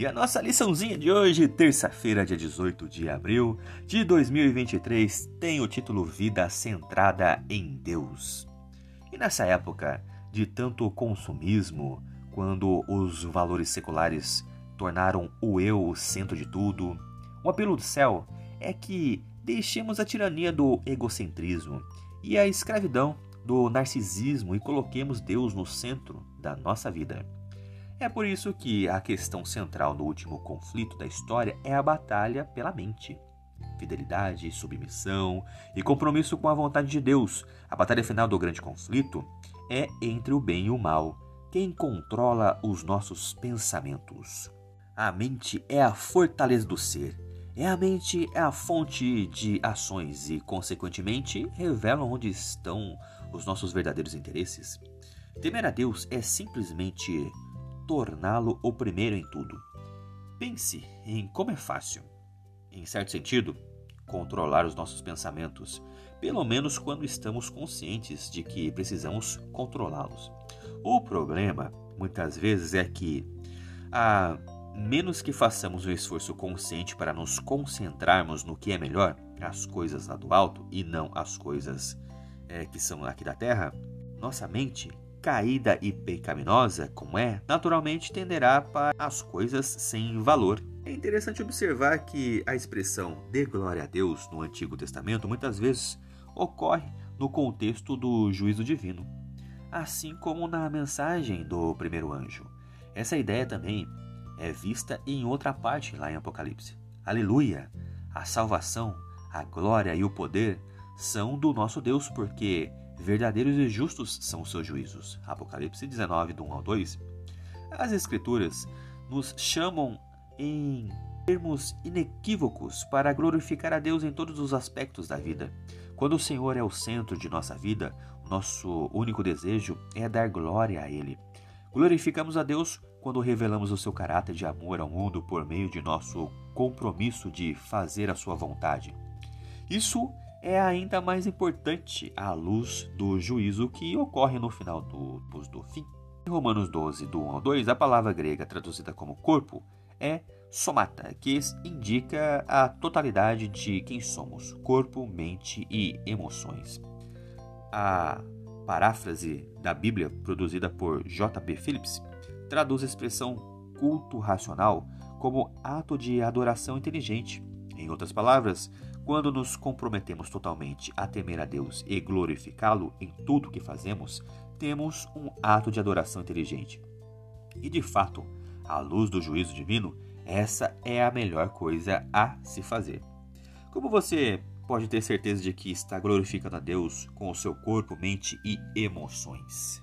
E a nossa liçãozinha de hoje, terça-feira, dia 18 de abril de 2023, tem o título Vida Centrada em Deus. E nessa época de tanto consumismo, quando os valores seculares tornaram o eu o centro de tudo, o apelo do céu é que deixemos a tirania do egocentrismo e a escravidão do narcisismo e coloquemos Deus no centro da nossa vida. É por isso que a questão central no último conflito da história é a batalha pela mente. Fidelidade, submissão e compromisso com a vontade de Deus. A batalha final do grande conflito é entre o bem e o mal. Quem controla os nossos pensamentos? A mente é a fortaleza do ser. É a mente é a fonte de ações e, consequentemente, revela onde estão os nossos verdadeiros interesses. Temer a Deus é simplesmente torná-lo o primeiro em tudo. Pense em como é fácil, em certo sentido, controlar os nossos pensamentos, pelo menos quando estamos conscientes de que precisamos controlá-los. O problema, muitas vezes, é que, a menos que façamos um esforço consciente para nos concentrarmos no que é melhor, as coisas lá do alto e não as coisas é, que são aqui da terra, nossa mente caída e pecaminosa como é, naturalmente tenderá para as coisas sem valor. É interessante observar que a expressão dê glória a Deus no Antigo Testamento muitas vezes ocorre no contexto do juízo divino, assim como na mensagem do primeiro anjo. Essa ideia também é vista em outra parte lá em Apocalipse. Aleluia! A salvação, a glória e o poder são do nosso Deus, porque Verdadeiros e justos são os seus juízos. Apocalipse 19, do 1 ao 2. As Escrituras nos chamam em termos inequívocos para glorificar a Deus em todos os aspectos da vida. Quando o Senhor é o centro de nossa vida, nosso único desejo é dar glória a Ele. Glorificamos a Deus quando revelamos o seu caráter de amor ao mundo por meio de nosso compromisso de fazer a sua vontade. Isso é ainda mais importante à luz do juízo que ocorre no final do, do fim. Em Romanos 12, do 1 ao 2, a palavra grega traduzida como corpo é somata, que indica a totalidade de quem somos, corpo, mente e emoções. A paráfrase da Bíblia, produzida por J.B. Phillips, traduz a expressão culto racional como ato de adoração inteligente Em outras palavras, quando nos comprometemos totalmente a temer a Deus e glorificá-lo em tudo o que fazemos, temos um ato de adoração inteligente. E de fato, à luz do juízo divino, essa é a melhor coisa a se fazer. Como você pode ter certeza de que está glorificando a Deus com o seu corpo, mente e emoções?